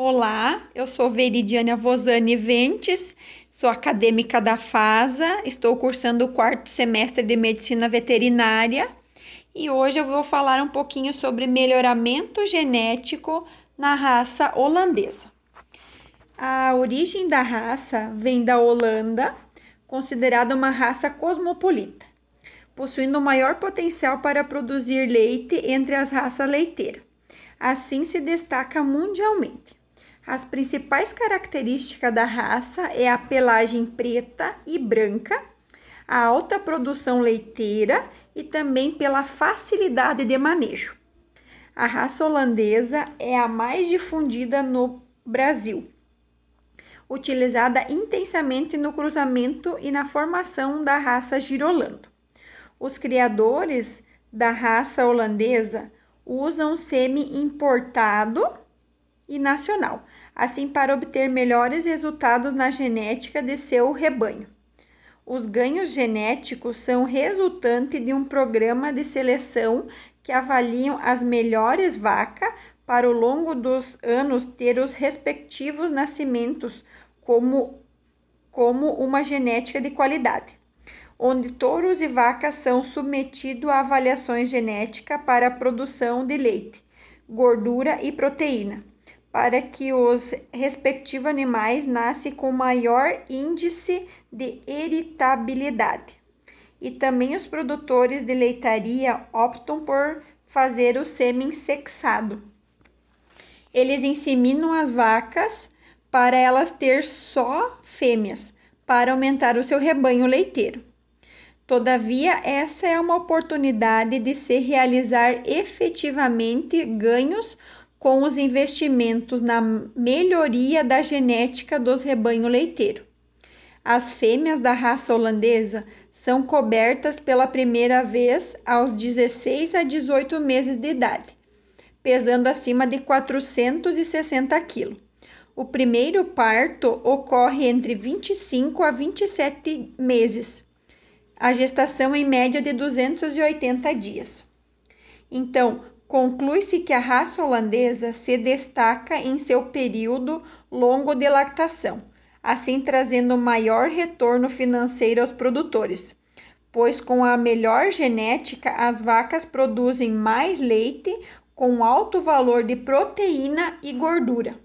Olá, eu sou Veridiana Vosani Ventes, sou acadêmica da FASA, estou cursando o quarto semestre de Medicina Veterinária e hoje eu vou falar um pouquinho sobre melhoramento genético na raça holandesa. A origem da raça vem da Holanda, considerada uma raça cosmopolita, possuindo o maior potencial para produzir leite entre as raças leiteiras. Assim se destaca mundialmente. As principais características da raça é a pelagem preta e branca, a alta produção leiteira e também pela facilidade de manejo. A raça holandesa é a mais difundida no Brasil, utilizada intensamente no cruzamento e na formação da raça girolando. Os criadores da raça holandesa usam semi importado e nacional, assim para obter melhores resultados na genética de seu rebanho. Os ganhos genéticos são resultante de um programa de seleção que avaliam as melhores vacas para ao longo dos anos ter os respectivos nascimentos como, como uma genética de qualidade, onde touros e vacas são submetidos a avaliações genéticas para a produção de leite, gordura e proteína para que os respectivos animais nasçam com maior índice de heritabilidade. E também os produtores de leitaria optam por fazer o sêmen sexado. Eles inseminam as vacas para elas ter só fêmeas, para aumentar o seu rebanho leiteiro. Todavia, essa é uma oportunidade de se realizar efetivamente ganhos com os investimentos na melhoria da genética dos rebanhos leiteiros. As fêmeas da raça holandesa são cobertas pela primeira vez aos 16 a 18 meses de idade, pesando acima de 460 kg. O primeiro parto ocorre entre 25 a 27 meses. A gestação em média de 280 dias. Então, Conclui-se que a raça holandesa se destaca em seu período longo de lactação, assim trazendo maior retorno financeiro aos produtores, pois com a melhor genética as vacas produzem mais leite com alto valor de proteína e gordura.